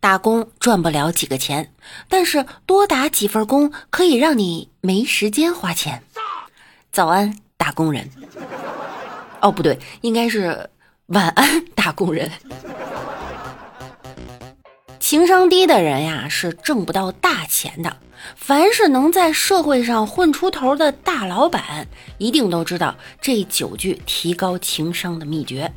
打工赚不了几个钱，但是多打几份工可以让你没时间花钱。早安，打工人。哦，不对，应该是晚安，打工人。情商低的人呀，是挣不到大钱的。凡是能在社会上混出头的大老板，一定都知道这九句提高情商的秘诀。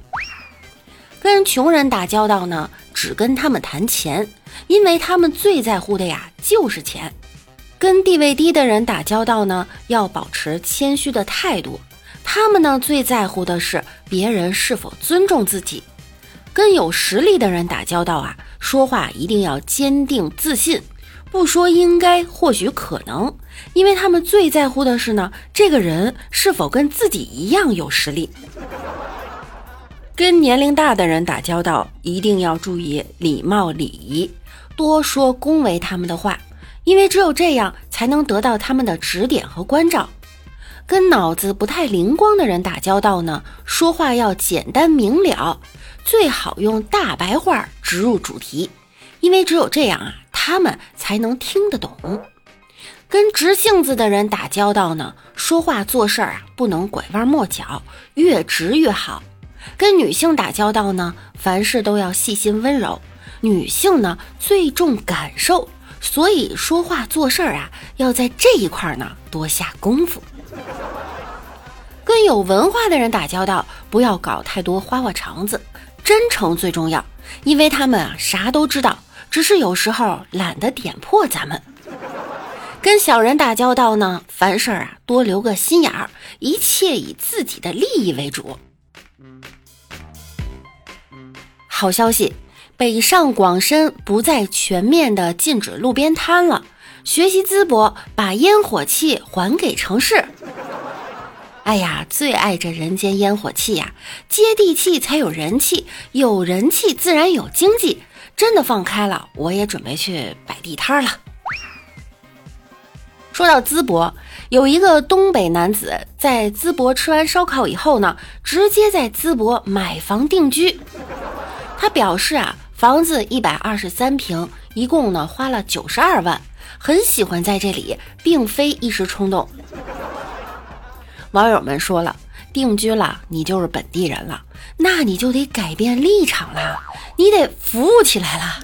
跟穷人打交道呢，只跟他们谈钱，因为他们最在乎的呀就是钱。跟地位低的人打交道呢，要保持谦虚的态度，他们呢最在乎的是别人是否尊重自己。跟有实力的人打交道啊，说话一定要坚定自信，不说应该或许可能，因为他们最在乎的是呢，这个人是否跟自己一样有实力。跟年龄大的人打交道，一定要注意礼貌礼仪，多说恭维他们的话，因为只有这样才能得到他们的指点和关照。跟脑子不太灵光的人打交道呢，说话要简单明了，最好用大白话植入主题，因为只有这样啊，他们才能听得懂。跟直性子的人打交道呢，说话做事儿啊，不能拐弯抹角，越直越好。跟女性打交道呢，凡事都要细心温柔。女性呢最重感受，所以说话做事儿啊，要在这一块呢多下功夫。跟有文化的人打交道，不要搞太多花花肠子，真诚最重要，因为他们啊啥都知道，只是有时候懒得点破咱们。跟小人打交道呢，凡事啊多留个心眼儿，一切以自己的利益为主。好消息，北上广深不再全面的禁止路边摊了。学习淄博，把烟火气还给城市。哎呀，最爱这人间烟火气呀！接地气才有人气，有人气自然有经济。真的放开了，我也准备去摆地摊了。说到淄博，有一个东北男子在淄博吃完烧烤以后呢，直接在淄博买房定居。他表示啊，房子一百二十三平，一共呢花了九十二万，很喜欢在这里，并非一时冲动。网友们说了，定居了你就是本地人了，那你就得改变立场了，你得服务起来了。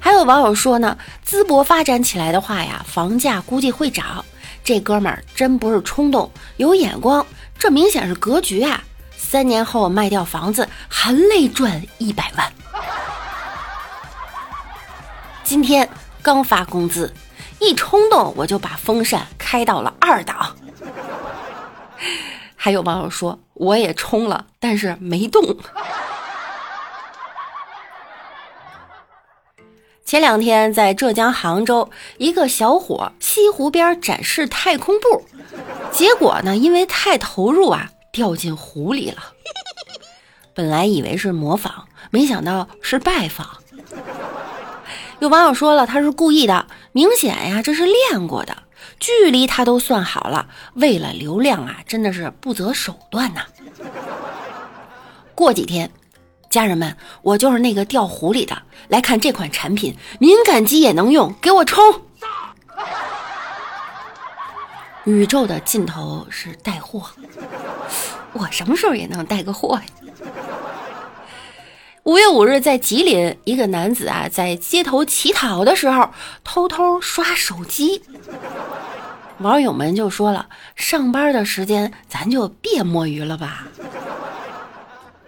还有网友说呢，淄博发展起来的话呀，房价估计会涨。这哥们儿真不是冲动，有眼光，这明显是格局啊。三年后卖掉房子，含泪赚一百万。今天刚发工资，一冲动我就把风扇开到了二档。还有网友说，我也冲了，但是没动。前两天在浙江杭州，一个小伙西湖边展示太空步，结果呢，因为太投入啊。掉进湖里了，本来以为是模仿，没想到是拜访。有网友说了，他是故意的，明显呀，这是练过的，距离他都算好了，为了流量啊，真的是不择手段呐。过几天，家人们，我就是那个掉湖里的，来看这款产品，敏感肌也能用，给我冲！宇宙的尽头是带货。我什么时候也能带个货呀？五月五日，在吉林，一个男子啊，在街头乞讨的时候，偷偷刷手机。网友们就说了：“上班的时间，咱就别摸鱼了吧。”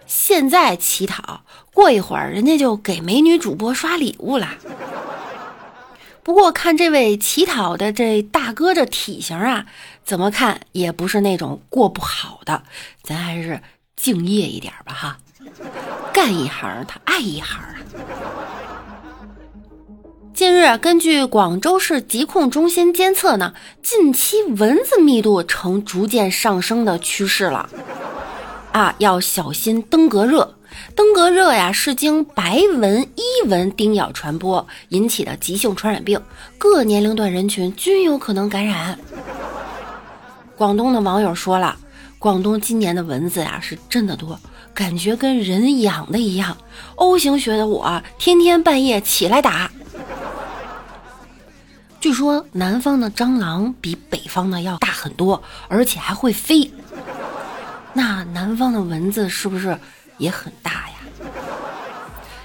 现在乞讨，过一会儿人家就给美女主播刷礼物了。不过看这位乞讨的这大哥这体型啊，怎么看也不是那种过不好的，咱还是敬业一点吧哈。干一行他爱一行啊。近日，根据广州市疾控中心监测呢，近期蚊子密度呈逐渐上升的趋势了，啊，要小心登革热。登革热呀，是经白蚊、伊蚊叮咬传播引起的急性传染病，各年龄段人群均有可能感染。广东的网友说了，广东今年的蚊子呀是真的多，感觉跟人养的一样。O 型血的我，天天半夜起来打。据说南方的蟑螂比北方的要大很多，而且还会飞。那南方的蚊子是不是也很大？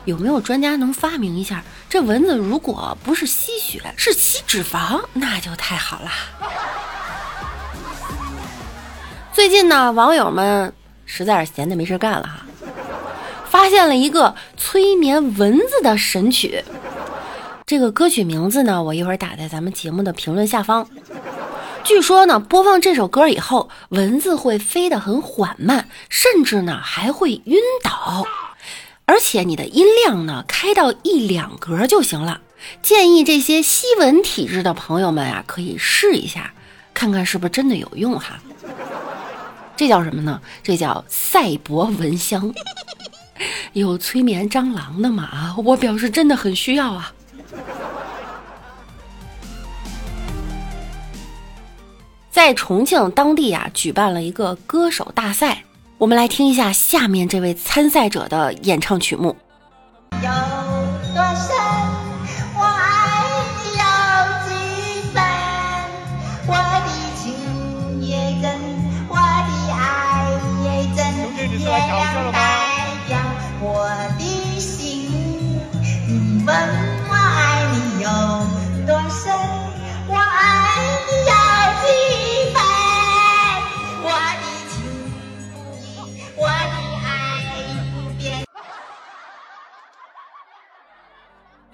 有没有专家能发明一下，这蚊子如果不是吸血，是吸脂肪，那就太好了。最近呢，网友们实在是闲的没事干了哈，发现了一个催眠蚊子的神曲。这个歌曲名字呢，我一会儿打在咱们节目的评论下方。据说呢，播放这首歌以后，蚊子会飞得很缓慢，甚至呢还会晕倒。而且你的音量呢，开到一两格就行了。建议这些吸蚊体质的朋友们啊，可以试一下，看看是不是真的有用哈。这叫什么呢？这叫赛博蚊香。有催眠蟑螂的吗？啊，我表示真的很需要啊。在重庆当地啊，举办了一个歌手大赛，我们来听一下下面这位参赛者的演唱曲目。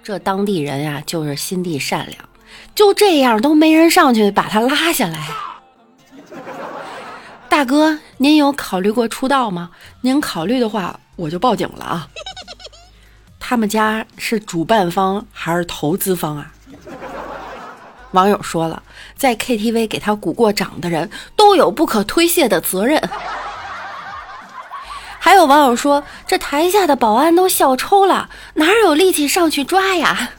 这当地人呀，就是心地善良，就这样都没人上去把他拉下来。大哥，您有考虑过出道吗？您考虑的话，我就报警了啊！他们家是主办方还是投资方啊？网友说了，在 KTV 给他鼓过掌的人都有不可推卸的责任。还有网友说这台下的保安都笑抽了哪有力气上去抓呀？